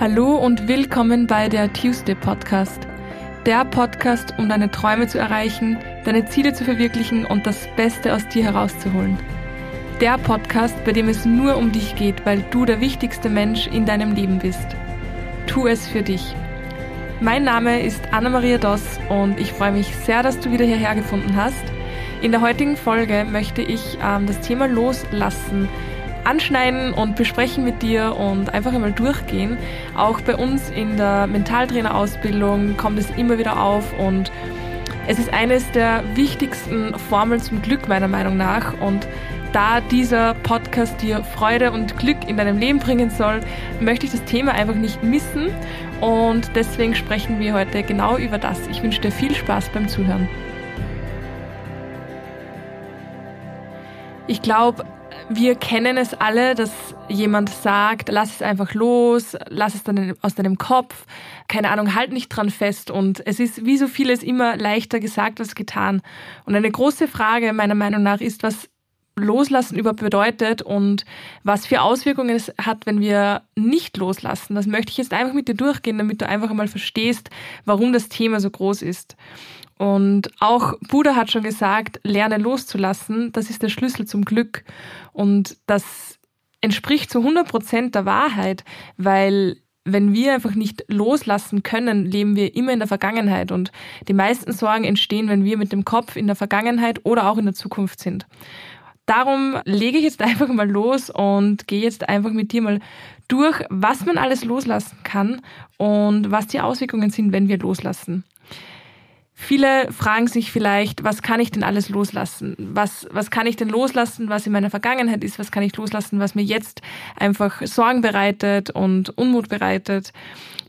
Hallo und willkommen bei der Tuesday Podcast. Der Podcast, um deine Träume zu erreichen, deine Ziele zu verwirklichen und das Beste aus dir herauszuholen. Der Podcast, bei dem es nur um dich geht, weil du der wichtigste Mensch in deinem Leben bist. Tu es für dich. Mein Name ist Anna-Maria Doss und ich freue mich sehr, dass du wieder hierher gefunden hast. In der heutigen Folge möchte ich ähm, das Thema Loslassen anschneiden und besprechen mit dir und einfach einmal durchgehen. Auch bei uns in der Mentaltrainerausbildung kommt es immer wieder auf und es ist eines der wichtigsten Formeln zum Glück meiner Meinung nach und da dieser Podcast dir Freude und Glück in deinem Leben bringen soll, möchte ich das Thema einfach nicht missen und deswegen sprechen wir heute genau über das. Ich wünsche dir viel Spaß beim Zuhören. Ich glaube, wir kennen es alle, dass jemand sagt, lass es einfach los, lass es dann aus deinem Kopf, keine Ahnung, halt nicht dran fest. Und es ist wie so vieles immer leichter gesagt als getan. Und eine große Frage meiner Meinung nach ist, was Loslassen überhaupt bedeutet und was für Auswirkungen es hat, wenn wir nicht loslassen. Das möchte ich jetzt einfach mit dir durchgehen, damit du einfach einmal verstehst, warum das Thema so groß ist. Und auch Buddha hat schon gesagt, lerne loszulassen, das ist der Schlüssel zum Glück. Und das entspricht zu 100 Prozent der Wahrheit, weil wenn wir einfach nicht loslassen können, leben wir immer in der Vergangenheit. Und die meisten Sorgen entstehen, wenn wir mit dem Kopf in der Vergangenheit oder auch in der Zukunft sind. Darum lege ich jetzt einfach mal los und gehe jetzt einfach mit dir mal durch, was man alles loslassen kann und was die Auswirkungen sind, wenn wir loslassen. Viele fragen sich vielleicht, was kann ich denn alles loslassen? Was, was kann ich denn loslassen, was in meiner Vergangenheit ist? Was kann ich loslassen, was mir jetzt einfach Sorgen bereitet und Unmut bereitet?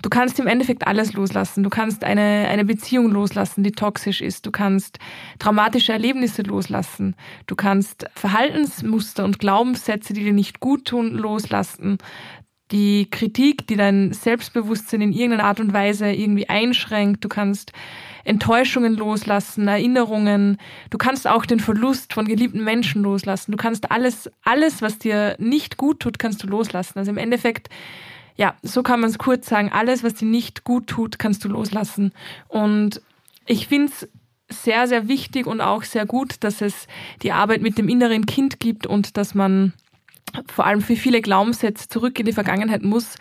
Du kannst im Endeffekt alles loslassen. Du kannst eine, eine Beziehung loslassen, die toxisch ist. Du kannst traumatische Erlebnisse loslassen. Du kannst Verhaltensmuster und Glaubenssätze, die dir nicht gut tun, loslassen die Kritik, die dein Selbstbewusstsein in irgendeiner Art und Weise irgendwie einschränkt. Du kannst Enttäuschungen loslassen, Erinnerungen. Du kannst auch den Verlust von geliebten Menschen loslassen. Du kannst alles, alles, was dir nicht gut tut, kannst du loslassen. Also im Endeffekt, ja, so kann man es kurz sagen, alles, was dir nicht gut tut, kannst du loslassen. Und ich finde es sehr, sehr wichtig und auch sehr gut, dass es die Arbeit mit dem inneren Kind gibt und dass man vor allem für viele Glaubenssätze zurück in die Vergangenheit muss.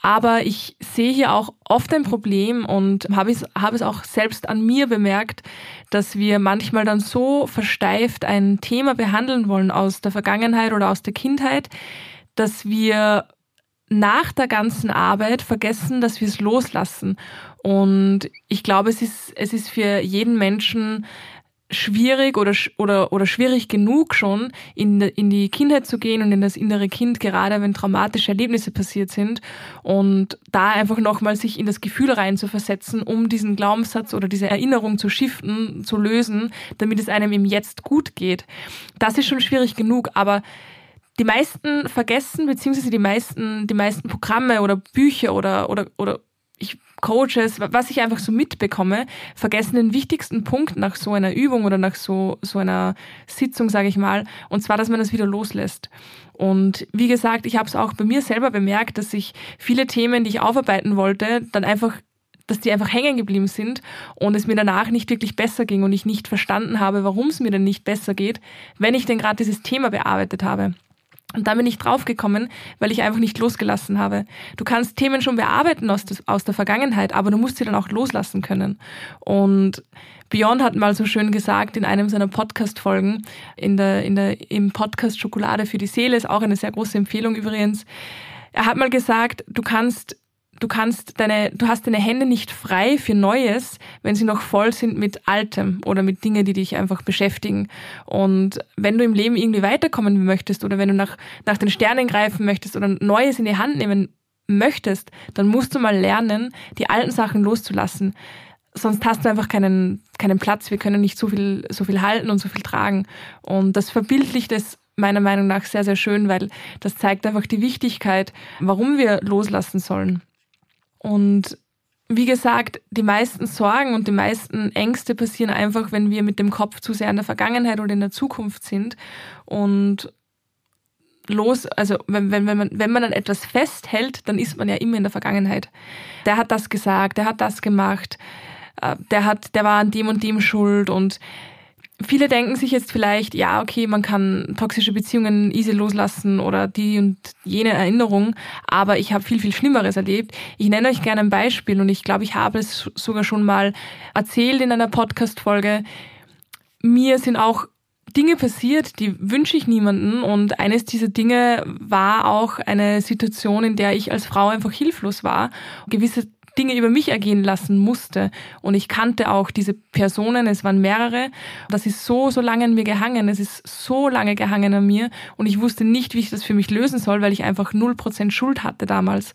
Aber ich sehe hier auch oft ein Problem und habe es, habe es auch selbst an mir bemerkt, dass wir manchmal dann so versteift ein Thema behandeln wollen aus der Vergangenheit oder aus der Kindheit, dass wir nach der ganzen Arbeit vergessen, dass wir es loslassen. Und ich glaube, es ist, es ist für jeden Menschen schwierig oder, oder, oder schwierig genug schon, in, in die Kindheit zu gehen und in das innere Kind, gerade wenn traumatische Erlebnisse passiert sind und da einfach nochmal sich in das Gefühl reinzuversetzen, um diesen Glaubenssatz oder diese Erinnerung zu shiften, zu lösen, damit es einem im Jetzt gut geht. Das ist schon schwierig genug, aber die meisten vergessen, beziehungsweise die meisten, die meisten Programme oder Bücher oder, oder, oder ich Coaches, was ich einfach so mitbekomme, vergessen den wichtigsten Punkt nach so einer Übung oder nach so, so einer Sitzung, sage ich mal, und zwar, dass man das wieder loslässt. Und wie gesagt, ich habe es auch bei mir selber bemerkt, dass ich viele Themen, die ich aufarbeiten wollte, dann einfach dass die einfach hängen geblieben sind und es mir danach nicht wirklich besser ging und ich nicht verstanden habe, warum es mir denn nicht besser geht, wenn ich denn gerade dieses Thema bearbeitet habe. Und da bin ich draufgekommen, weil ich einfach nicht losgelassen habe. Du kannst Themen schon bearbeiten aus, des, aus der Vergangenheit, aber du musst sie dann auch loslassen können. Und Beyond hat mal so schön gesagt in einem seiner Podcast-Folgen, in der, in der, im Podcast Schokolade für die Seele, ist auch eine sehr große Empfehlung übrigens. Er hat mal gesagt, du kannst du kannst deine, du hast deine Hände nicht frei für Neues, wenn sie noch voll sind mit Altem oder mit Dingen, die dich einfach beschäftigen. Und wenn du im Leben irgendwie weiterkommen möchtest oder wenn du nach, nach den Sternen greifen möchtest oder Neues in die Hand nehmen möchtest, dann musst du mal lernen, die alten Sachen loszulassen. Sonst hast du einfach keinen, keinen Platz. Wir können nicht so viel, so viel halten und so viel tragen. Und das verbildlicht es meiner Meinung nach sehr, sehr schön, weil das zeigt einfach die Wichtigkeit, warum wir loslassen sollen. Und wie gesagt, die meisten Sorgen und die meisten Ängste passieren einfach, wenn wir mit dem Kopf zu sehr in der Vergangenheit oder in der Zukunft sind. Und los, also wenn, wenn, wenn, man, wenn man an etwas festhält, dann ist man ja immer in der Vergangenheit. Der hat das gesagt, der hat das gemacht, äh, der hat, der war an dem und dem schuld und viele denken sich jetzt vielleicht, ja, okay, man kann toxische Beziehungen easy loslassen oder die und jene Erinnerung, aber ich habe viel, viel Schlimmeres erlebt. Ich nenne euch gerne ein Beispiel und ich glaube, ich habe es sogar schon mal erzählt in einer Podcast-Folge. Mir sind auch Dinge passiert, die wünsche ich niemanden und eines dieser Dinge war auch eine Situation, in der ich als Frau einfach hilflos war. Gewisse Dinge über mich ergehen lassen musste. Und ich kannte auch diese Personen, es waren mehrere. Das ist so, so lange an mir gehangen. Es ist so lange gehangen an mir. Und ich wusste nicht, wie ich das für mich lösen soll, weil ich einfach 0% Schuld hatte damals.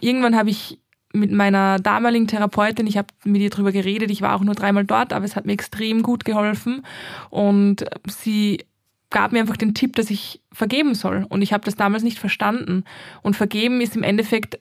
Irgendwann habe ich mit meiner damaligen Therapeutin, ich habe mit ihr drüber geredet, ich war auch nur dreimal dort, aber es hat mir extrem gut geholfen. Und sie gab mir einfach den Tipp, dass ich vergeben soll. Und ich habe das damals nicht verstanden. Und vergeben ist im Endeffekt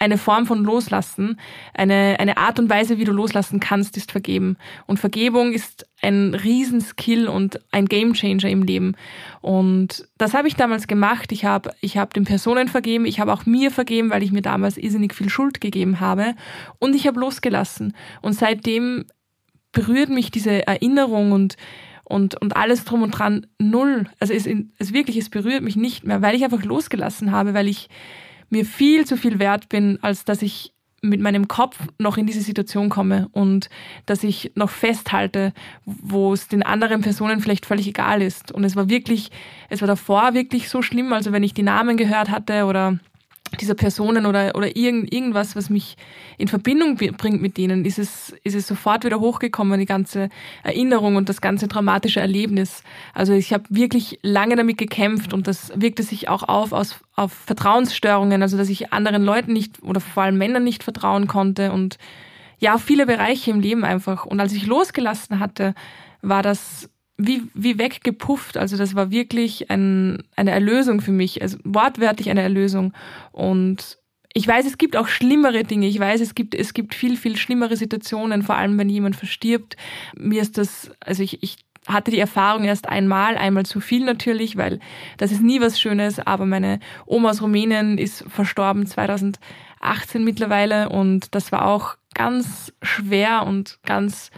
eine Form von Loslassen, eine, eine Art und Weise, wie du loslassen kannst, ist Vergeben. Und Vergebung ist ein Riesenskill und ein Gamechanger im Leben. Und das habe ich damals gemacht. Ich habe ich hab den Personen vergeben, ich habe auch mir vergeben, weil ich mir damals irrsinnig viel Schuld gegeben habe. Und ich habe losgelassen. Und seitdem berührt mich diese Erinnerung und und, und alles drum und dran null. Also es, es wirklich, es berührt mich nicht mehr, weil ich einfach losgelassen habe, weil ich mir viel zu viel wert bin, als dass ich mit meinem Kopf noch in diese Situation komme und dass ich noch festhalte, wo es den anderen Personen vielleicht völlig egal ist. Und es war wirklich, es war davor wirklich so schlimm, also wenn ich die Namen gehört hatte oder dieser Personen oder, oder irgend, irgendwas, was mich in Verbindung bringt mit denen, ist es, ist es sofort wieder hochgekommen, die ganze Erinnerung und das ganze dramatische Erlebnis. Also ich habe wirklich lange damit gekämpft und das wirkte sich auch auf aus, auf Vertrauensstörungen, also dass ich anderen Leuten nicht oder vor allem Männern nicht vertrauen konnte und ja, viele Bereiche im Leben einfach. Und als ich losgelassen hatte, war das wie, wie weggepufft. Also das war wirklich ein, eine Erlösung für mich, also wortwörtlich eine Erlösung. Und ich weiß, es gibt auch schlimmere Dinge. Ich weiß, es gibt, es gibt viel, viel schlimmere Situationen, vor allem wenn jemand verstirbt. Mir ist das, also ich, ich hatte die Erfahrung erst einmal, einmal zu viel natürlich, weil das ist nie was Schönes, aber meine Oma aus Rumänien ist verstorben 2018 mittlerweile und das war auch ganz schwer und ganz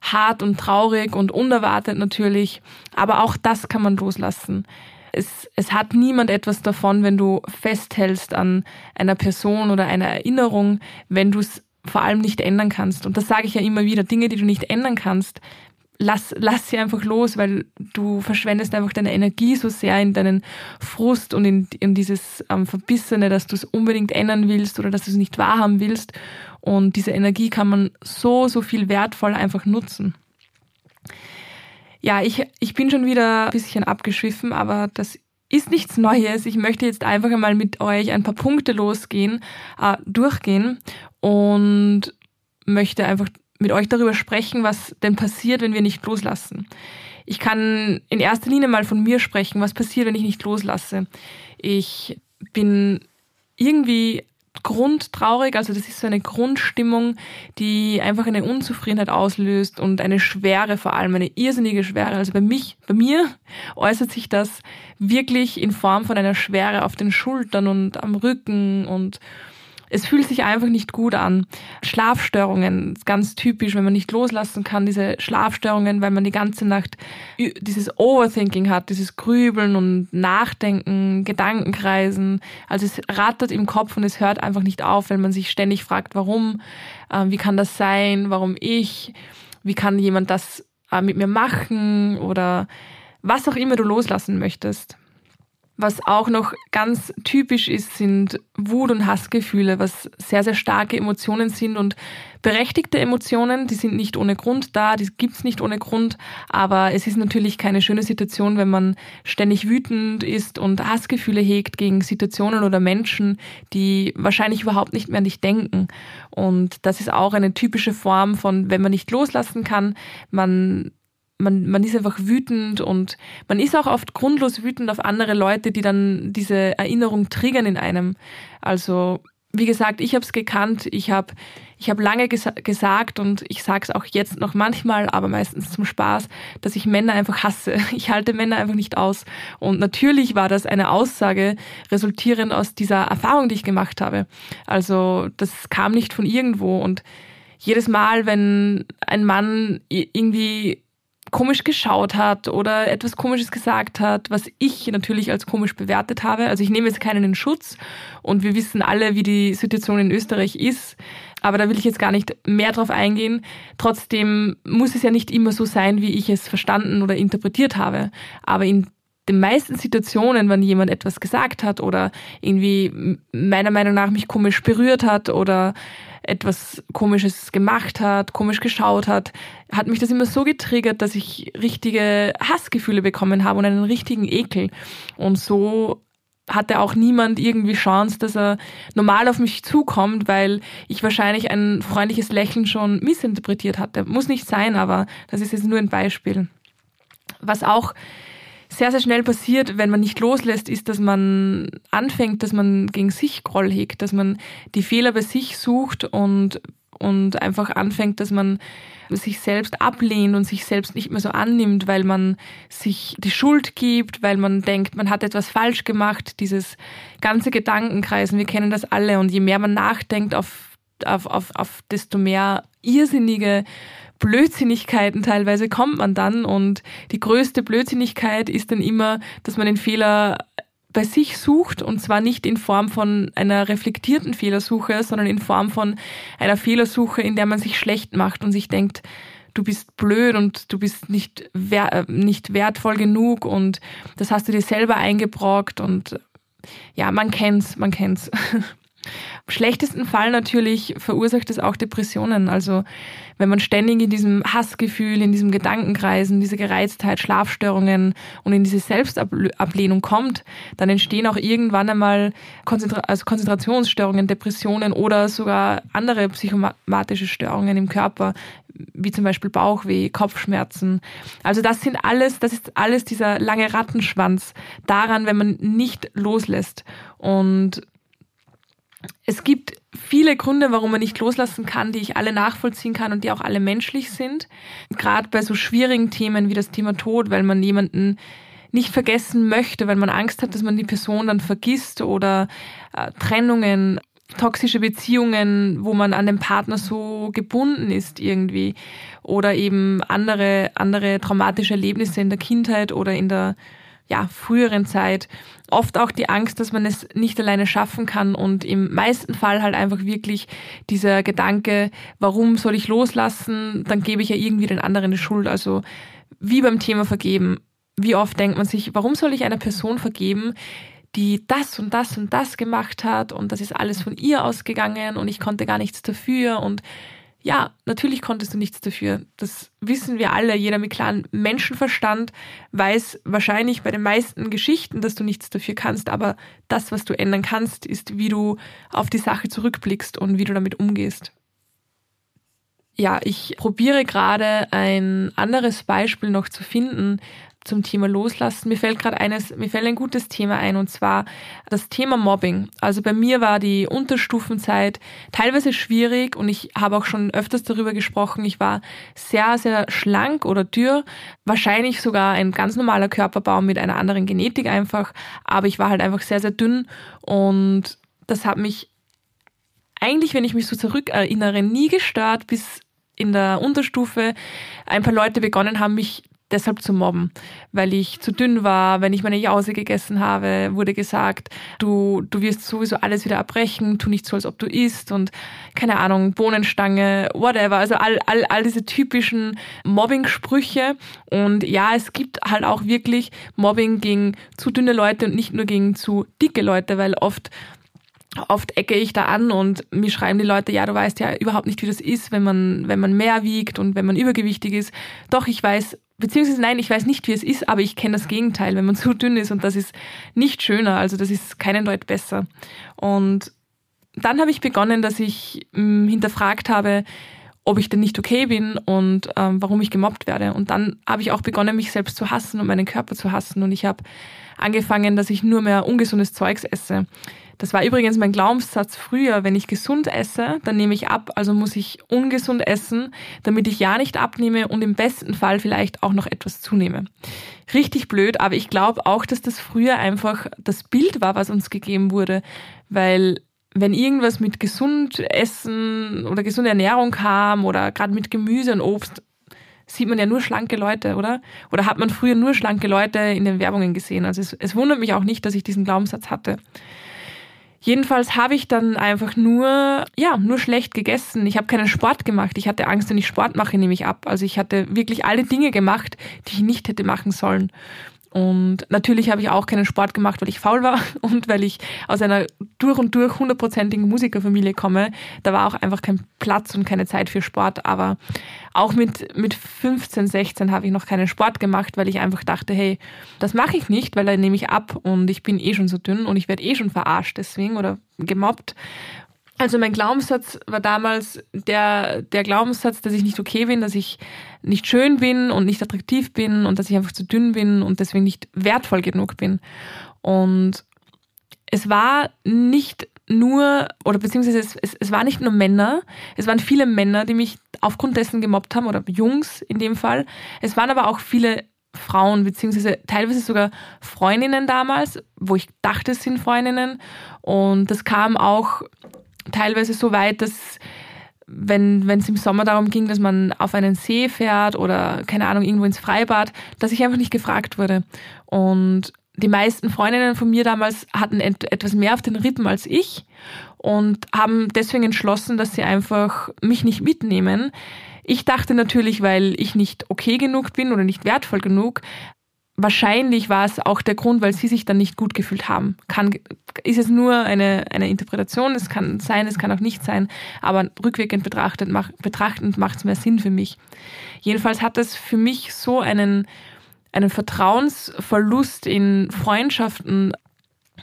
hart und traurig und unerwartet natürlich, aber auch das kann man loslassen. Es, es hat niemand etwas davon, wenn du festhältst an einer Person oder einer Erinnerung, wenn du es vor allem nicht ändern kannst. Und das sage ich ja immer wieder, Dinge, die du nicht ändern kannst, lass, lass sie einfach los, weil du verschwendest einfach deine Energie so sehr in deinen Frust und in, in dieses ähm, Verbissene, dass du es unbedingt ändern willst oder dass du es nicht wahrhaben willst. Und diese Energie kann man so, so viel wertvoll einfach nutzen. Ja, ich, ich bin schon wieder ein bisschen abgeschwiffen, aber das ist nichts Neues. Ich möchte jetzt einfach einmal mit euch ein paar Punkte losgehen, äh, durchgehen und möchte einfach mit euch darüber sprechen, was denn passiert, wenn wir nicht loslassen. Ich kann in erster Linie mal von mir sprechen, was passiert, wenn ich nicht loslasse. Ich bin irgendwie grundtraurig, also das ist so eine Grundstimmung, die einfach eine Unzufriedenheit auslöst und eine Schwere vor allem, eine irrsinnige Schwere. Also bei mich, bei mir äußert sich das wirklich in Form von einer Schwere auf den Schultern und am Rücken und es fühlt sich einfach nicht gut an. Schlafstörungen, ganz typisch, wenn man nicht loslassen kann, diese Schlafstörungen, weil man die ganze Nacht dieses Overthinking hat, dieses Grübeln und Nachdenken, Gedankenkreisen. Also es rattert im Kopf und es hört einfach nicht auf, wenn man sich ständig fragt, warum, äh, wie kann das sein, warum ich, wie kann jemand das äh, mit mir machen oder was auch immer du loslassen möchtest. Was auch noch ganz typisch ist, sind Wut- und Hassgefühle, was sehr, sehr starke Emotionen sind und berechtigte Emotionen, die sind nicht ohne Grund da, die gibt's nicht ohne Grund, aber es ist natürlich keine schöne Situation, wenn man ständig wütend ist und Hassgefühle hegt gegen Situationen oder Menschen, die wahrscheinlich überhaupt nicht mehr an dich denken. Und das ist auch eine typische Form von, wenn man nicht loslassen kann, man man, man ist einfach wütend und man ist auch oft grundlos wütend auf andere Leute, die dann diese Erinnerung triggern in einem. Also wie gesagt, ich habe es gekannt, ich habe ich hab lange gesa gesagt und ich sage es auch jetzt noch manchmal, aber meistens zum Spaß, dass ich Männer einfach hasse. Ich halte Männer einfach nicht aus. Und natürlich war das eine Aussage resultierend aus dieser Erfahrung, die ich gemacht habe. Also das kam nicht von irgendwo und jedes Mal, wenn ein Mann irgendwie komisch geschaut hat oder etwas Komisches gesagt hat, was ich natürlich als komisch bewertet habe. Also ich nehme jetzt keinen in Schutz und wir wissen alle, wie die Situation in Österreich ist. Aber da will ich jetzt gar nicht mehr drauf eingehen. Trotzdem muss es ja nicht immer so sein, wie ich es verstanden oder interpretiert habe. Aber in den meisten Situationen, wenn jemand etwas gesagt hat oder irgendwie meiner Meinung nach mich komisch berührt hat oder etwas Komisches gemacht hat, komisch geschaut hat, hat mich das immer so getriggert, dass ich richtige Hassgefühle bekommen habe und einen richtigen Ekel. Und so hatte auch niemand irgendwie Chance, dass er normal auf mich zukommt, weil ich wahrscheinlich ein freundliches Lächeln schon missinterpretiert hatte. Muss nicht sein, aber das ist jetzt nur ein Beispiel. Was auch sehr, sehr schnell passiert, wenn man nicht loslässt, ist, dass man anfängt, dass man gegen sich Groll hegt, dass man die Fehler bei sich sucht und, und einfach anfängt, dass man sich selbst ablehnt und sich selbst nicht mehr so annimmt, weil man sich die Schuld gibt, weil man denkt, man hat etwas falsch gemacht, dieses ganze Gedankenkreisen, wir kennen das alle. Und je mehr man nachdenkt auf, auf, auf, auf desto mehr irrsinnige Blödsinnigkeiten teilweise kommt man dann und die größte Blödsinnigkeit ist dann immer, dass man den Fehler bei sich sucht und zwar nicht in Form von einer reflektierten Fehlersuche, sondern in Form von einer Fehlersuche, in der man sich schlecht macht und sich denkt, du bist blöd und du bist nicht, wer nicht wertvoll genug und das hast du dir selber eingebrockt und ja, man kennt's, man kennt's. Im schlechtesten Fall natürlich verursacht es auch Depressionen. Also wenn man ständig in diesem Hassgefühl, in diesem Gedankenkreisen, diese Gereiztheit, Schlafstörungen und in diese Selbstablehnung kommt, dann entstehen auch irgendwann einmal Konzentra also Konzentrationsstörungen, Depressionen oder sogar andere psychomatische Störungen im Körper, wie zum Beispiel Bauchweh, Kopfschmerzen. Also das sind alles, das ist alles dieser lange Rattenschwanz daran, wenn man nicht loslässt. Und es gibt viele Gründe, warum man nicht loslassen kann, die ich alle nachvollziehen kann und die auch alle menschlich sind. Gerade bei so schwierigen Themen wie das Thema Tod, weil man jemanden nicht vergessen möchte, weil man Angst hat, dass man die Person dann vergisst oder äh, Trennungen, toxische Beziehungen, wo man an den Partner so gebunden ist irgendwie oder eben andere andere traumatische Erlebnisse in der Kindheit oder in der ja, früheren Zeit oft auch die Angst, dass man es nicht alleine schaffen kann und im meisten Fall halt einfach wirklich dieser Gedanke, warum soll ich loslassen, dann gebe ich ja irgendwie den anderen die Schuld. Also wie beim Thema Vergeben. Wie oft denkt man sich, warum soll ich einer Person vergeben, die das und das und das gemacht hat und das ist alles von ihr ausgegangen und ich konnte gar nichts dafür und ja, natürlich konntest du nichts dafür. Das wissen wir alle. Jeder mit klarem Menschenverstand weiß wahrscheinlich bei den meisten Geschichten, dass du nichts dafür kannst. Aber das, was du ändern kannst, ist, wie du auf die Sache zurückblickst und wie du damit umgehst. Ja, ich probiere gerade ein anderes Beispiel noch zu finden, zum Thema Loslassen. Mir fällt gerade eines, mir fällt ein gutes Thema ein und zwar das Thema Mobbing. Also bei mir war die Unterstufenzeit teilweise schwierig und ich habe auch schon öfters darüber gesprochen. Ich war sehr, sehr schlank oder dürr, wahrscheinlich sogar ein ganz normaler Körperbau mit einer anderen Genetik einfach, aber ich war halt einfach sehr, sehr dünn und das hat mich eigentlich, wenn ich mich so zurückerinnere, nie gestört, bis in der Unterstufe ein paar Leute begonnen haben, mich deshalb zu mobben, weil ich zu dünn war. Wenn ich meine Jause gegessen habe, wurde gesagt, du, du wirst sowieso alles wieder abbrechen, tu nicht so, als ob du isst und keine Ahnung, Bohnenstange, whatever. Also all, all, all diese typischen Mobbing-Sprüche. Und ja, es gibt halt auch wirklich Mobbing gegen zu dünne Leute und nicht nur gegen zu dicke Leute, weil oft oft ecke ich da an und mir schreiben die Leute, ja, du weißt ja überhaupt nicht, wie das ist, wenn man, wenn man mehr wiegt und wenn man übergewichtig ist. Doch, ich weiß beziehungsweise nein, ich weiß nicht, wie es ist, aber ich kenne das Gegenteil, wenn man zu dünn ist und das ist nicht schöner, also das ist keinen Deut besser. Und dann habe ich begonnen, dass ich hm, hinterfragt habe, ob ich denn nicht okay bin und ähm, warum ich gemobbt werde. Und dann habe ich auch begonnen, mich selbst zu hassen und meinen Körper zu hassen. Und ich habe angefangen, dass ich nur mehr ungesundes Zeugs esse. Das war übrigens mein Glaubenssatz früher, wenn ich gesund esse, dann nehme ich ab, also muss ich ungesund essen, damit ich ja nicht abnehme und im besten Fall vielleicht auch noch etwas zunehme. Richtig blöd, aber ich glaube auch, dass das früher einfach das Bild war, was uns gegeben wurde, weil wenn irgendwas mit gesund essen oder gesunde Ernährung kam oder gerade mit Gemüse und Obst, sieht man ja nur schlanke Leute, oder? Oder hat man früher nur schlanke Leute in den Werbungen gesehen? Also es, es wundert mich auch nicht, dass ich diesen Glaubenssatz hatte. Jedenfalls habe ich dann einfach nur, ja, nur schlecht gegessen. Ich habe keinen Sport gemacht. Ich hatte Angst, wenn ich Sport mache, nehme ich ab. Also ich hatte wirklich alle Dinge gemacht, die ich nicht hätte machen sollen. Und natürlich habe ich auch keinen Sport gemacht, weil ich faul war und weil ich aus einer durch und durch hundertprozentigen Musikerfamilie komme. Da war auch einfach kein Platz und keine Zeit für Sport. Aber auch mit, mit 15, 16 habe ich noch keinen Sport gemacht, weil ich einfach dachte, hey, das mache ich nicht, weil dann nehme ich ab und ich bin eh schon so dünn und ich werde eh schon verarscht deswegen oder gemobbt. Also mein Glaubenssatz war damals der, der Glaubenssatz, dass ich nicht okay bin, dass ich nicht schön bin und nicht attraktiv bin und dass ich einfach zu dünn bin und deswegen nicht wertvoll genug bin. Und es war nicht nur, oder beziehungsweise es, es, es war nicht nur Männer, es waren viele Männer, die mich aufgrund dessen gemobbt haben, oder Jungs in dem Fall. Es waren aber auch viele Frauen, beziehungsweise teilweise sogar Freundinnen damals, wo ich dachte, es sind Freundinnen. Und das kam auch teilweise so weit, dass wenn es im Sommer darum ging, dass man auf einen See fährt oder keine Ahnung irgendwo ins Freibad, dass ich einfach nicht gefragt wurde. Und die meisten Freundinnen von mir damals hatten et etwas mehr auf den Rippen als ich und haben deswegen entschlossen, dass sie einfach mich nicht mitnehmen. Ich dachte natürlich, weil ich nicht okay genug bin oder nicht wertvoll genug, wahrscheinlich war es auch der Grund, weil sie sich dann nicht gut gefühlt haben. Kann, ist es nur eine, eine Interpretation, es kann sein, es kann auch nicht sein, aber rückwirkend betrachtet, mach, betrachtend macht es mehr Sinn für mich. Jedenfalls hat es für mich so einen, einen Vertrauensverlust in Freundschaften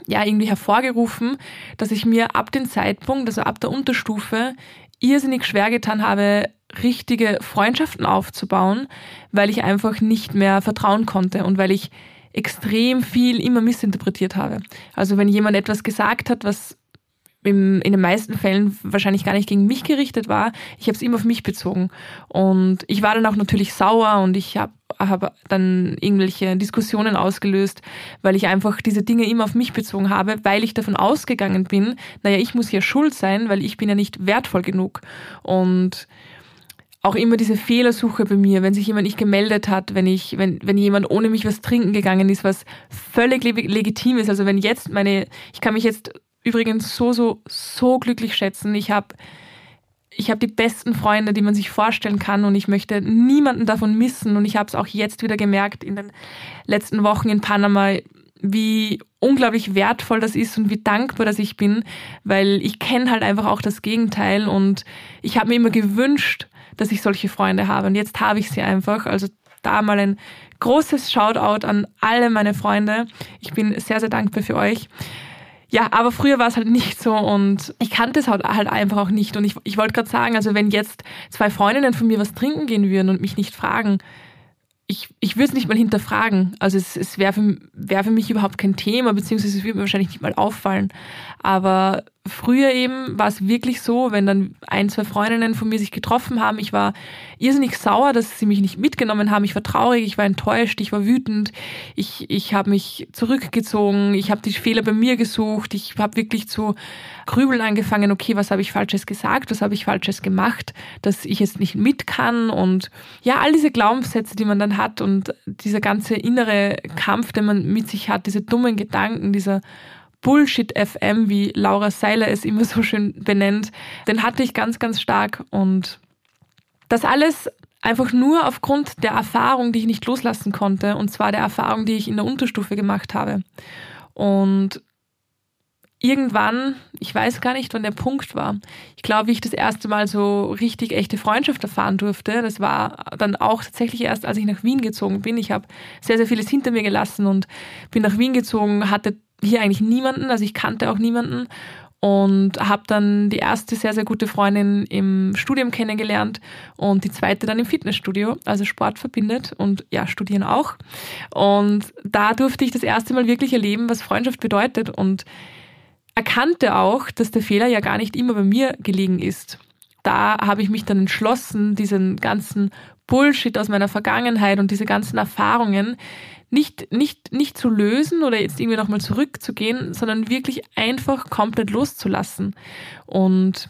ja irgendwie hervorgerufen, dass ich mir ab dem Zeitpunkt, also ab der Unterstufe, irrsinnig schwer getan habe, richtige Freundschaften aufzubauen, weil ich einfach nicht mehr vertrauen konnte und weil ich extrem viel immer missinterpretiert habe. Also wenn jemand etwas gesagt hat, was im, in den meisten Fällen wahrscheinlich gar nicht gegen mich gerichtet war. Ich habe es immer auf mich bezogen. Und ich war dann auch natürlich sauer und ich habe hab dann irgendwelche Diskussionen ausgelöst, weil ich einfach diese Dinge immer auf mich bezogen habe, weil ich davon ausgegangen bin, naja, ich muss ja schuld sein, weil ich bin ja nicht wertvoll genug. Und auch immer diese Fehlersuche bei mir, wenn sich jemand nicht gemeldet hat, wenn ich, wenn, wenn jemand ohne mich was trinken gegangen ist, was völlig legitim ist. Also wenn jetzt meine, ich kann mich jetzt übrigens so, so, so glücklich schätzen. Ich habe ich hab die besten Freunde, die man sich vorstellen kann und ich möchte niemanden davon missen. Und ich habe es auch jetzt wieder gemerkt in den letzten Wochen in Panama, wie unglaublich wertvoll das ist und wie dankbar das ich bin, weil ich kenne halt einfach auch das Gegenteil und ich habe mir immer gewünscht, dass ich solche Freunde habe und jetzt habe ich sie einfach. Also da mal ein großes Shoutout an alle meine Freunde. Ich bin sehr, sehr dankbar für euch. Ja, aber früher war es halt nicht so und ich kannte es halt, halt einfach auch nicht. Und ich, ich wollte gerade sagen, also wenn jetzt zwei Freundinnen von mir was trinken gehen würden und mich nicht fragen, ich, ich würde es nicht mal hinterfragen. Also es, es wäre für, wär für mich überhaupt kein Thema, beziehungsweise es würde mir wahrscheinlich nicht mal auffallen. Aber früher eben war es wirklich so, wenn dann ein, zwei Freundinnen von mir sich getroffen haben, ich war irrsinnig sauer, dass sie mich nicht mitgenommen haben. Ich war traurig, ich war enttäuscht, ich war wütend, ich, ich habe mich zurückgezogen, ich habe die Fehler bei mir gesucht, ich habe wirklich zu grübeln angefangen, okay, was habe ich Falsches gesagt, was habe ich Falsches gemacht, dass ich jetzt nicht mit kann? Und ja, all diese Glaubenssätze, die man dann hat und dieser ganze innere Kampf, den man mit sich hat, diese dummen Gedanken, dieser Bullshit FM, wie Laura Seiler es immer so schön benennt, den hatte ich ganz, ganz stark und das alles einfach nur aufgrund der Erfahrung, die ich nicht loslassen konnte, und zwar der Erfahrung, die ich in der Unterstufe gemacht habe. Und irgendwann, ich weiß gar nicht, wann der Punkt war. Ich glaube, ich das erste Mal so richtig echte Freundschaft erfahren durfte, das war dann auch tatsächlich erst, als ich nach Wien gezogen bin. Ich habe sehr, sehr vieles hinter mir gelassen und bin nach Wien gezogen, hatte hier eigentlich niemanden, also ich kannte auch niemanden und habe dann die erste sehr, sehr gute Freundin im Studium kennengelernt und die zweite dann im Fitnessstudio, also Sport verbindet und ja, studieren auch. Und da durfte ich das erste Mal wirklich erleben, was Freundschaft bedeutet und erkannte auch, dass der Fehler ja gar nicht immer bei mir gelegen ist. Da habe ich mich dann entschlossen, diesen ganzen Bullshit aus meiner Vergangenheit und diese ganzen Erfahrungen nicht, nicht, nicht zu lösen oder jetzt irgendwie nochmal zurückzugehen, sondern wirklich einfach komplett loszulassen. Und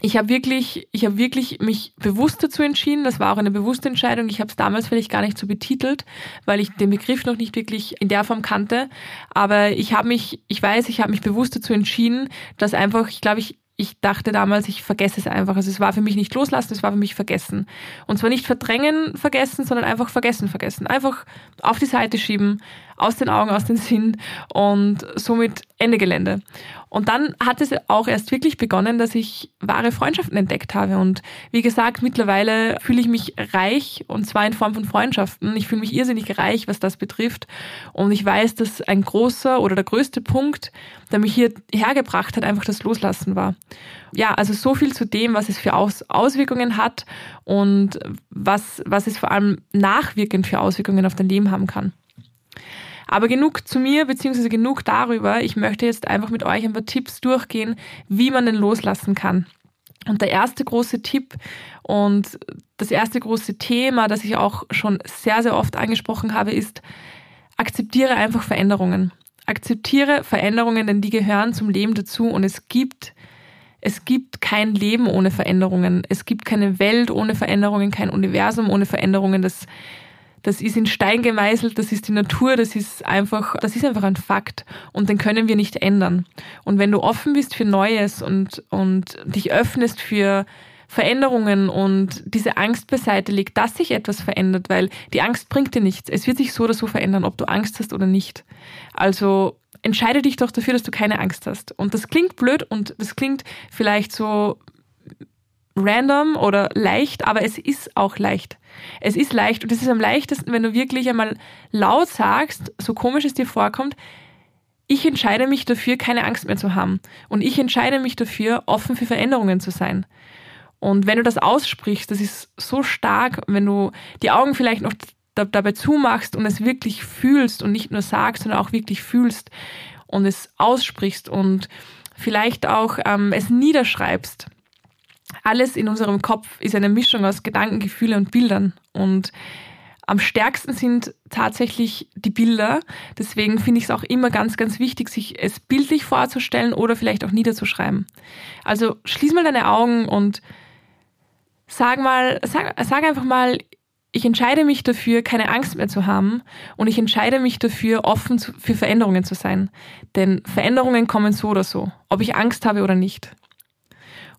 ich habe wirklich, ich habe wirklich mich bewusst dazu entschieden. Das war auch eine bewusste Entscheidung. Ich habe es damals vielleicht gar nicht so betitelt, weil ich den Begriff noch nicht wirklich in der Form kannte. Aber ich habe mich, ich weiß, ich habe mich bewusst dazu entschieden, dass einfach, ich glaube, ich ich dachte damals, ich vergesse es einfach. Also es war für mich nicht loslassen, es war für mich vergessen. Und zwar nicht verdrängen, vergessen, sondern einfach vergessen, vergessen. Einfach auf die Seite schieben, aus den Augen, aus den Sinn und somit Ende Gelände. Und dann hat es auch erst wirklich begonnen, dass ich wahre Freundschaften entdeckt habe. Und wie gesagt, mittlerweile fühle ich mich reich und zwar in Form von Freundschaften. Ich fühle mich irrsinnig reich, was das betrifft. Und ich weiß, dass ein großer oder der größte Punkt, der mich hier hergebracht hat, einfach das Loslassen war. Ja, also so viel zu dem, was es für Aus Auswirkungen hat und was, was es vor allem nachwirkend für Auswirkungen auf dein Leben haben kann. Aber genug zu mir, beziehungsweise genug darüber. Ich möchte jetzt einfach mit euch ein paar Tipps durchgehen, wie man den loslassen kann. Und der erste große Tipp und das erste große Thema, das ich auch schon sehr, sehr oft angesprochen habe, ist, akzeptiere einfach Veränderungen. Akzeptiere Veränderungen, denn die gehören zum Leben dazu und es gibt es gibt kein Leben ohne Veränderungen. Es gibt keine Welt ohne Veränderungen, kein Universum ohne Veränderungen. Das das ist in Stein gemeißelt, das ist die Natur, das ist einfach, das ist einfach ein Fakt und den können wir nicht ändern. Und wenn du offen bist für Neues und, und dich öffnest für Veränderungen und diese Angst beiseite legt, dass sich etwas verändert, weil die Angst bringt dir nichts. Es wird sich so oder so verändern, ob du Angst hast oder nicht. Also entscheide dich doch dafür, dass du keine Angst hast. Und das klingt blöd und das klingt vielleicht so random oder leicht, aber es ist auch leicht. Es ist leicht und es ist am leichtesten, wenn du wirklich einmal laut sagst, so komisch es dir vorkommt, ich entscheide mich dafür, keine Angst mehr zu haben. Und ich entscheide mich dafür, offen für Veränderungen zu sein. Und wenn du das aussprichst, das ist so stark, wenn du die Augen vielleicht noch dabei zumachst und es wirklich fühlst und nicht nur sagst, sondern auch wirklich fühlst und es aussprichst und vielleicht auch ähm, es niederschreibst alles in unserem Kopf ist eine Mischung aus Gedanken, Gefühle und Bildern. Und am stärksten sind tatsächlich die Bilder. Deswegen finde ich es auch immer ganz, ganz wichtig, sich es bildlich vorzustellen oder vielleicht auch niederzuschreiben. Also schließ mal deine Augen und sag mal, sag, sag einfach mal, ich entscheide mich dafür, keine Angst mehr zu haben und ich entscheide mich dafür, offen für Veränderungen zu sein. Denn Veränderungen kommen so oder so, ob ich Angst habe oder nicht.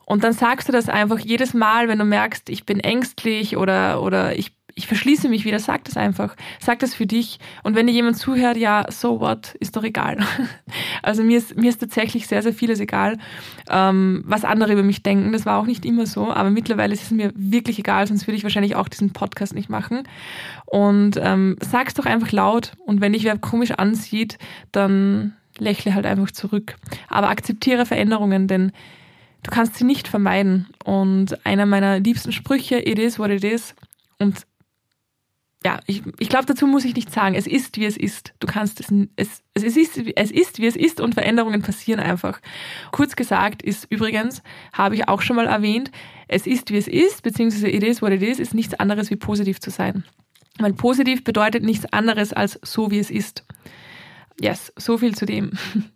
Und dann sagst du das einfach jedes Mal, wenn du merkst, ich bin ängstlich oder, oder ich, ich verschließe mich wieder, sag das einfach. Sag das für dich. Und wenn dir jemand zuhört, ja, so what, ist doch egal. Also mir ist, mir ist tatsächlich sehr, sehr vieles egal, ähm, was andere über mich denken. Das war auch nicht immer so, aber mittlerweile ist es mir wirklich egal, sonst würde ich wahrscheinlich auch diesen Podcast nicht machen. Und ähm, sag's doch einfach laut. Und wenn dich wer komisch ansieht, dann lächle halt einfach zurück. Aber akzeptiere Veränderungen, denn Du kannst sie nicht vermeiden. Und einer meiner liebsten Sprüche, it is what it is. Und ja, ich, ich glaube, dazu muss ich nicht sagen, es ist, wie es ist. Du kannst es, es, es, ist, es ist, wie es ist und Veränderungen passieren einfach. Kurz gesagt ist übrigens, habe ich auch schon mal erwähnt, es ist, wie es ist, beziehungsweise it is what it is, ist nichts anderes wie positiv zu sein. Weil positiv bedeutet nichts anderes als so, wie es ist. Yes, so viel zu dem.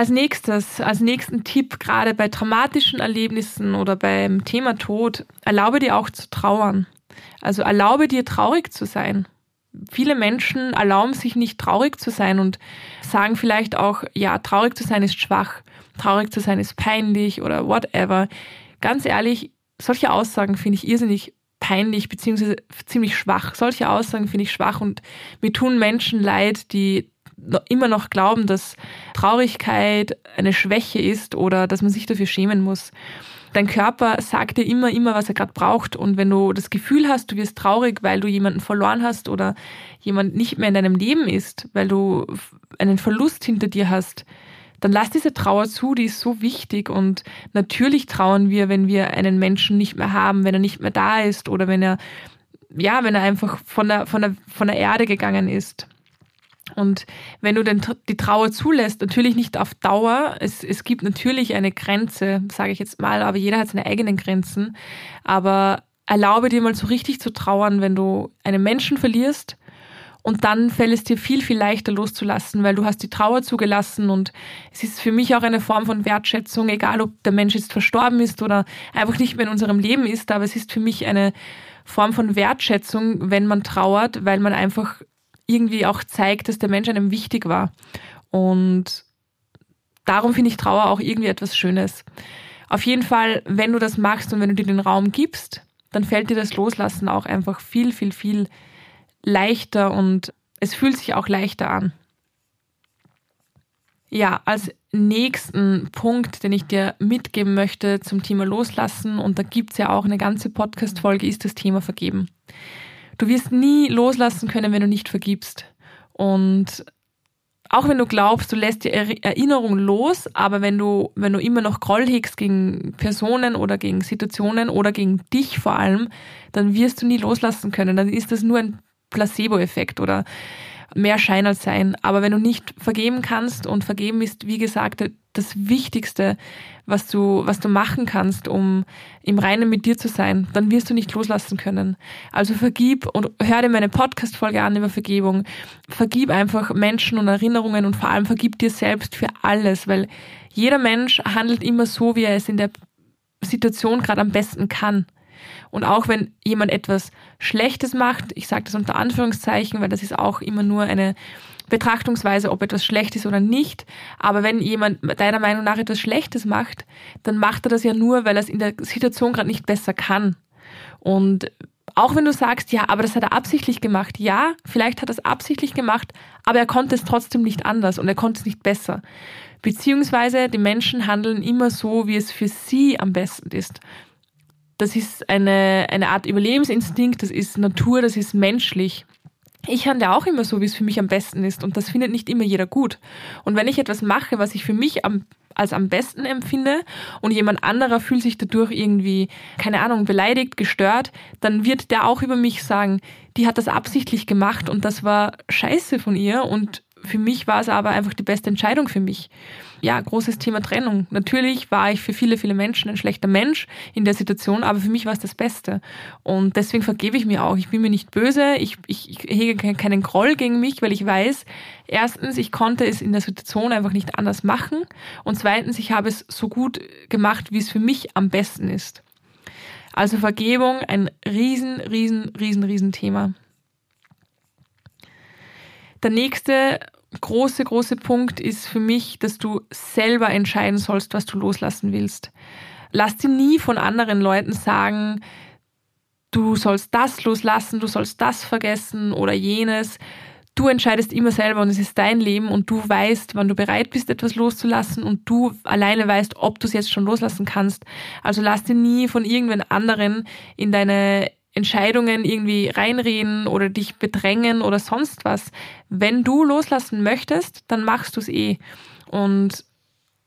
Als nächstes, als nächsten Tipp, gerade bei traumatischen Erlebnissen oder beim Thema Tod, erlaube dir auch zu trauern. Also erlaube dir traurig zu sein. Viele Menschen erlauben sich nicht traurig zu sein und sagen vielleicht auch, ja, traurig zu sein ist schwach, traurig zu sein ist peinlich oder whatever. Ganz ehrlich, solche Aussagen finde ich irrsinnig peinlich beziehungsweise ziemlich schwach. Solche Aussagen finde ich schwach und mir tun Menschen leid, die immer noch glauben, dass Traurigkeit eine Schwäche ist oder dass man sich dafür schämen muss. Dein Körper sagt dir immer, immer, was er gerade braucht. Und wenn du das Gefühl hast, du wirst traurig, weil du jemanden verloren hast oder jemand nicht mehr in deinem Leben ist, weil du einen Verlust hinter dir hast, dann lass diese Trauer zu, die ist so wichtig. Und natürlich trauern wir, wenn wir einen Menschen nicht mehr haben, wenn er nicht mehr da ist oder wenn er, ja, wenn er einfach von der, von der, von der Erde gegangen ist. Und wenn du den, die Trauer zulässt, natürlich nicht auf Dauer, es, es gibt natürlich eine Grenze, sage ich jetzt mal, aber jeder hat seine eigenen Grenzen. Aber erlaube dir mal so richtig zu trauern, wenn du einen Menschen verlierst und dann fällt es dir viel, viel leichter loszulassen, weil du hast die Trauer zugelassen und es ist für mich auch eine Form von Wertschätzung, egal ob der Mensch jetzt verstorben ist oder einfach nicht mehr in unserem Leben ist, aber es ist für mich eine Form von Wertschätzung, wenn man trauert, weil man einfach irgendwie auch zeigt, dass der Mensch einem wichtig war. Und darum finde ich Trauer auch irgendwie etwas Schönes. Auf jeden Fall, wenn du das machst und wenn du dir den Raum gibst, dann fällt dir das Loslassen auch einfach viel, viel, viel leichter und es fühlt sich auch leichter an. Ja, als nächsten Punkt, den ich dir mitgeben möchte zum Thema Loslassen, und da gibt es ja auch eine ganze Podcast-Folge, ist das Thema Vergeben. Du wirst nie loslassen können, wenn du nicht vergibst. Und auch wenn du glaubst, du lässt die Erinnerung los, aber wenn du, wenn du immer noch Groll hegst gegen Personen oder gegen Situationen oder gegen dich vor allem, dann wirst du nie loslassen können. Dann ist das nur ein Placebo-Effekt oder mehr Schein als Sein. Aber wenn du nicht vergeben kannst und vergeben ist, wie gesagt, das Wichtigste, was du, was du machen kannst, um im Reinen mit dir zu sein, dann wirst du nicht loslassen können. Also vergib und hör dir meine Podcast-Folge an über Vergebung. Vergib einfach Menschen und Erinnerungen und vor allem vergib dir selbst für alles, weil jeder Mensch handelt immer so, wie er es in der Situation gerade am besten kann. Und auch wenn jemand etwas Schlechtes macht, ich sage das unter Anführungszeichen, weil das ist auch immer nur eine Betrachtungsweise, ob etwas schlecht ist oder nicht. Aber wenn jemand deiner Meinung nach etwas Schlechtes macht, dann macht er das ja nur, weil er es in der Situation gerade nicht besser kann. Und auch wenn du sagst, ja, aber das hat er absichtlich gemacht. Ja, vielleicht hat er es absichtlich gemacht, aber er konnte es trotzdem nicht anders und er konnte es nicht besser. Beziehungsweise die Menschen handeln immer so, wie es für sie am besten ist das ist eine, eine Art Überlebensinstinkt, das ist Natur, das ist menschlich. Ich handle auch immer so, wie es für mich am besten ist und das findet nicht immer jeder gut. Und wenn ich etwas mache, was ich für mich am, als am besten empfinde und jemand anderer fühlt sich dadurch irgendwie, keine Ahnung, beleidigt, gestört, dann wird der auch über mich sagen, die hat das absichtlich gemacht und das war scheiße von ihr und für mich war es aber einfach die beste Entscheidung für mich. Ja, großes Thema Trennung. Natürlich war ich für viele, viele Menschen ein schlechter Mensch in der Situation, aber für mich war es das Beste. Und deswegen vergebe ich mir auch. Ich bin mir nicht böse, ich, ich, ich hege keinen Groll gegen mich, weil ich weiß, erstens, ich konnte es in der Situation einfach nicht anders machen. Und zweitens, ich habe es so gut gemacht, wie es für mich am besten ist. Also Vergebung, ein riesen, riesen, riesen, riesen Thema. Der nächste große, große Punkt ist für mich, dass du selber entscheiden sollst, was du loslassen willst. Lass dir nie von anderen Leuten sagen, du sollst das loslassen, du sollst das vergessen oder jenes. Du entscheidest immer selber und es ist dein Leben und du weißt, wann du bereit bist, etwas loszulassen und du alleine weißt, ob du es jetzt schon loslassen kannst. Also lass dir nie von irgendwen anderen in deine Entscheidungen irgendwie reinreden oder dich bedrängen oder sonst was. Wenn du loslassen möchtest, dann machst du es eh. Und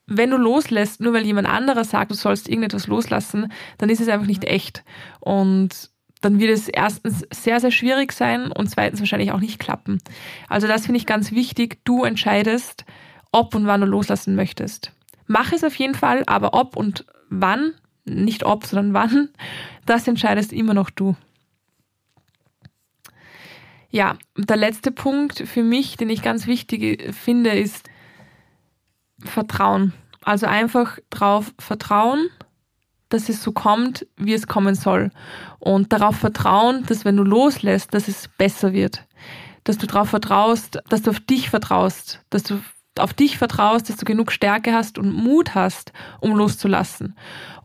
wenn du loslässt, nur weil jemand anderer sagt, du sollst irgendetwas loslassen, dann ist es einfach nicht echt. Und dann wird es erstens sehr, sehr schwierig sein und zweitens wahrscheinlich auch nicht klappen. Also das finde ich ganz wichtig. Du entscheidest, ob und wann du loslassen möchtest. Mach es auf jeden Fall, aber ob und wann nicht ob, sondern wann, das entscheidest immer noch du. Ja, der letzte Punkt für mich, den ich ganz wichtig finde, ist Vertrauen. Also einfach drauf vertrauen, dass es so kommt, wie es kommen soll. Und darauf vertrauen, dass wenn du loslässt, dass es besser wird. Dass du darauf vertraust, dass du auf dich vertraust, dass du auf dich vertraust, dass du genug Stärke hast und Mut hast, um loszulassen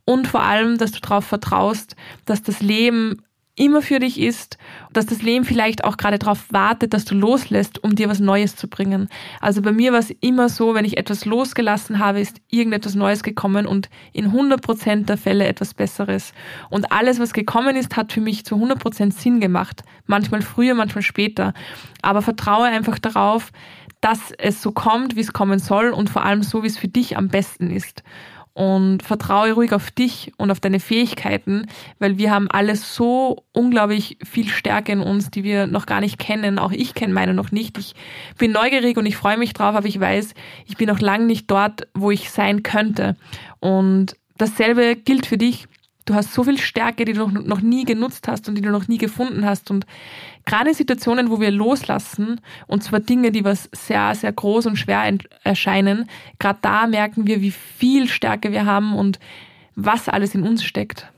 und vor allem, dass du darauf vertraust, dass das Leben immer für dich ist, dass das Leben vielleicht auch gerade darauf wartet, dass du loslässt, um dir was Neues zu bringen. Also bei mir war es immer so, wenn ich etwas losgelassen habe, ist irgendetwas Neues gekommen und in 100% der Fälle etwas Besseres. Und alles, was gekommen ist, hat für mich zu 100% Sinn gemacht. Manchmal früher, manchmal später. Aber vertraue einfach darauf, dass es so kommt, wie es kommen soll und vor allem so, wie es für dich am besten ist. Und vertraue ruhig auf dich und auf deine Fähigkeiten, weil wir haben alle so unglaublich viel Stärke in uns, die wir noch gar nicht kennen. Auch ich kenne meine noch nicht. Ich bin neugierig und ich freue mich drauf, aber ich weiß, ich bin noch lange nicht dort, wo ich sein könnte. Und dasselbe gilt für dich. Du hast so viel Stärke, die du noch nie genutzt hast und die du noch nie gefunden hast. Und gerade in Situationen, wo wir loslassen, und zwar Dinge, die was sehr, sehr groß und schwer erscheinen, gerade da merken wir, wie viel Stärke wir haben und was alles in uns steckt.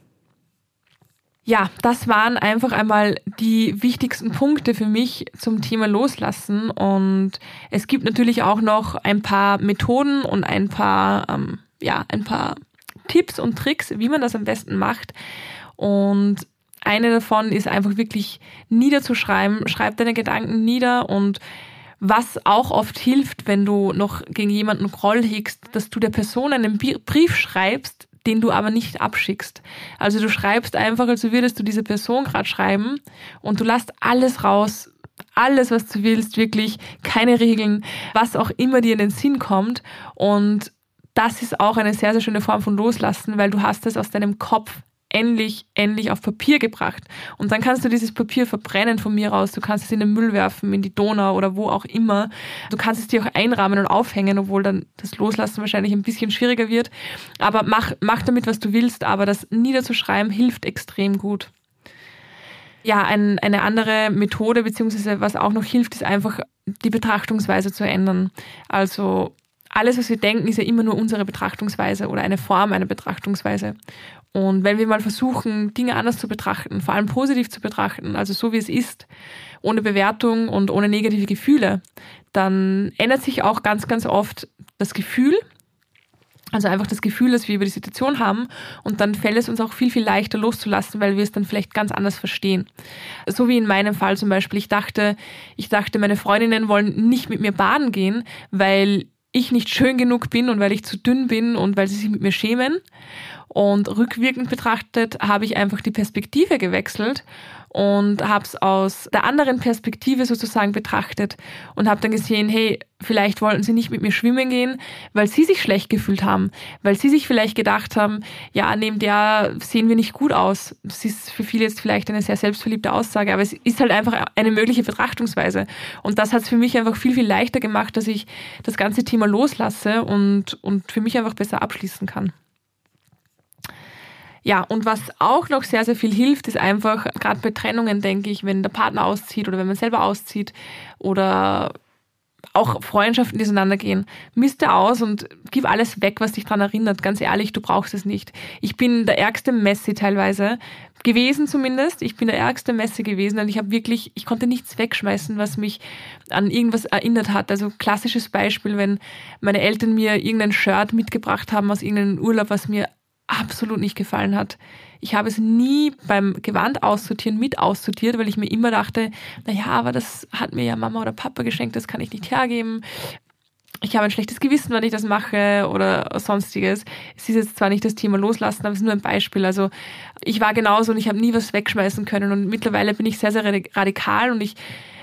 Ja, das waren einfach einmal die wichtigsten Punkte für mich zum Thema Loslassen. Und es gibt natürlich auch noch ein paar Methoden und ein paar, ähm, ja, ein paar Tipps und Tricks, wie man das am besten macht. Und eine davon ist einfach wirklich niederzuschreiben. Schreib deine Gedanken nieder und was auch oft hilft, wenn du noch gegen jemanden Groll hegst, dass du der Person einen Brief schreibst, den du aber nicht abschickst. Also du schreibst einfach, als würdest du diese Person gerade schreiben und du lässt alles raus, alles, was du willst, wirklich keine Regeln, was auch immer dir in den Sinn kommt. Und das ist auch eine sehr, sehr schöne Form von Loslassen, weil du hast es aus deinem Kopf endlich, endlich auf Papier gebracht. Und dann kannst du dieses Papier verbrennen von mir aus. Du kannst es in den Müll werfen, in die Donau oder wo auch immer. Du kannst es dir auch einrahmen und aufhängen, obwohl dann das Loslassen wahrscheinlich ein bisschen schwieriger wird. Aber mach, mach damit, was du willst. Aber das niederzuschreiben hilft extrem gut. Ja, ein, eine andere Methode, beziehungsweise was auch noch hilft, ist einfach die Betrachtungsweise zu ändern. Also alles, was wir denken, ist ja immer nur unsere Betrachtungsweise oder eine Form einer Betrachtungsweise. Und wenn wir mal versuchen, Dinge anders zu betrachten, vor allem positiv zu betrachten, also so wie es ist, ohne Bewertung und ohne negative Gefühle, dann ändert sich auch ganz, ganz oft das Gefühl. Also einfach das Gefühl, das wir über die Situation haben und dann fällt es uns auch viel, viel leichter loszulassen, weil wir es dann vielleicht ganz anders verstehen. So wie in meinem Fall zum Beispiel. Ich dachte, ich dachte, meine Freundinnen wollen nicht mit mir baden gehen, weil ich nicht schön genug bin und weil ich zu dünn bin und weil sie sich mit mir schämen. Und rückwirkend betrachtet habe ich einfach die Perspektive gewechselt und habe es aus der anderen Perspektive sozusagen betrachtet und habe dann gesehen, hey, vielleicht wollten sie nicht mit mir schwimmen gehen, weil sie sich schlecht gefühlt haben, weil sie sich vielleicht gedacht haben, ja, neben der sehen wir nicht gut aus. Das ist für viele jetzt vielleicht eine sehr selbstverliebte Aussage, aber es ist halt einfach eine mögliche Betrachtungsweise. Und das hat es für mich einfach viel, viel leichter gemacht, dass ich das ganze Thema loslasse und, und für mich einfach besser abschließen kann. Ja, und was auch noch sehr, sehr viel hilft, ist einfach, gerade bei Trennungen, denke ich, wenn der Partner auszieht oder wenn man selber auszieht oder auch Freundschaften, die auseinandergehen, misste aus und gib alles weg, was dich daran erinnert. Ganz ehrlich, du brauchst es nicht. Ich bin der ärgste Messi teilweise gewesen zumindest. Ich bin der ärgste Messe gewesen und ich habe wirklich, ich konnte nichts wegschmeißen, was mich an irgendwas erinnert hat. Also klassisches Beispiel, wenn meine Eltern mir irgendein Shirt mitgebracht haben aus irgendeinem Urlaub, was mir absolut nicht gefallen hat. Ich habe es nie beim Gewand aussortieren mit aussortiert, weil ich mir immer dachte, na ja, aber das hat mir ja Mama oder Papa geschenkt, das kann ich nicht hergeben. Ich habe ein schlechtes Gewissen, wenn ich das mache oder sonstiges. Es ist jetzt zwar nicht das Thema loslassen, aber es ist nur ein Beispiel. Also ich war genauso und ich habe nie was wegschmeißen können und mittlerweile bin ich sehr, sehr radikal und ich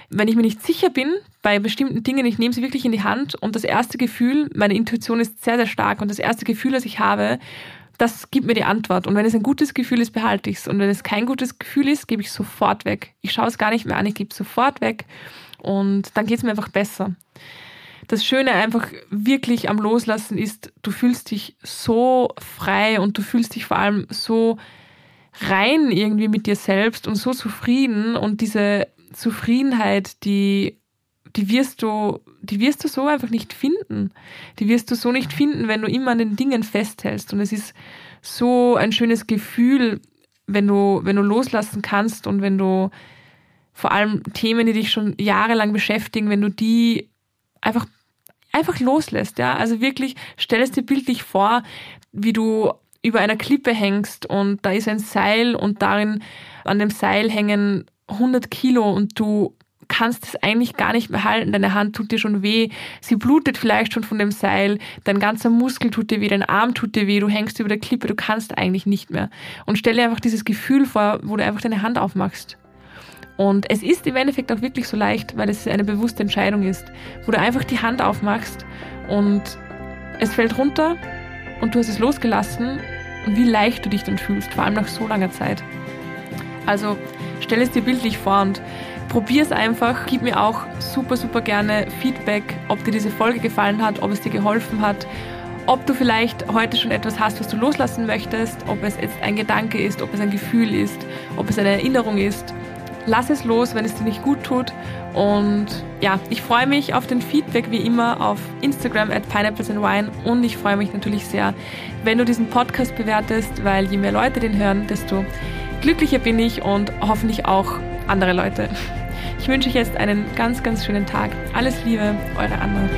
wenn ich mir nicht sicher bin bei bestimmten Dingen, ich nehme sie wirklich in die Hand und das erste Gefühl, meine Intuition ist sehr, sehr stark und das erste Gefühl, das ich habe, das gibt mir die Antwort. Und wenn es ein gutes Gefühl ist, behalte ich es. Und wenn es kein gutes Gefühl ist, gebe ich es sofort weg. Ich schaue es gar nicht mehr an, ich gebe es sofort weg. Und dann geht es mir einfach besser. Das Schöne einfach wirklich am Loslassen ist, du fühlst dich so frei und du fühlst dich vor allem so rein irgendwie mit dir selbst und so zufrieden. Und diese Zufriedenheit, die die wirst du, die wirst du so einfach nicht finden. Die wirst du so nicht finden, wenn du immer an den Dingen festhältst. Und es ist so ein schönes Gefühl, wenn du, wenn du loslassen kannst und wenn du vor allem Themen, die dich schon jahrelang beschäftigen, wenn du die einfach, einfach loslässt, ja. Also wirklich, stell es dir bildlich vor, wie du über einer Klippe hängst und da ist ein Seil und darin, an dem Seil hängen 100 Kilo und du kannst es eigentlich gar nicht mehr halten. Deine Hand tut dir schon weh. Sie blutet vielleicht schon von dem Seil. Dein ganzer Muskel tut dir weh. Dein Arm tut dir weh. Du hängst über der Klippe. Du kannst eigentlich nicht mehr. Und stell dir einfach dieses Gefühl vor, wo du einfach deine Hand aufmachst. Und es ist im Endeffekt auch wirklich so leicht, weil es eine bewusste Entscheidung ist, wo du einfach die Hand aufmachst und es fällt runter und du hast es losgelassen und wie leicht du dich dann fühlst, vor allem nach so langer Zeit. Also stell es dir bildlich vor und probier es einfach. Gib mir auch super, super gerne Feedback, ob dir diese Folge gefallen hat, ob es dir geholfen hat, ob du vielleicht heute schon etwas hast, was du loslassen möchtest, ob es jetzt ein Gedanke ist, ob es ein Gefühl ist, ob es eine Erinnerung ist. Lass es los, wenn es dir nicht gut tut. Und ja, ich freue mich auf den Feedback wie immer auf Instagram at Pineapples and Wine und ich freue mich natürlich sehr, wenn du diesen Podcast bewertest, weil je mehr Leute den hören, desto glücklicher bin ich und hoffentlich auch andere Leute. Ich wünsche euch jetzt einen ganz, ganz schönen Tag. Alles Liebe, eure Anna.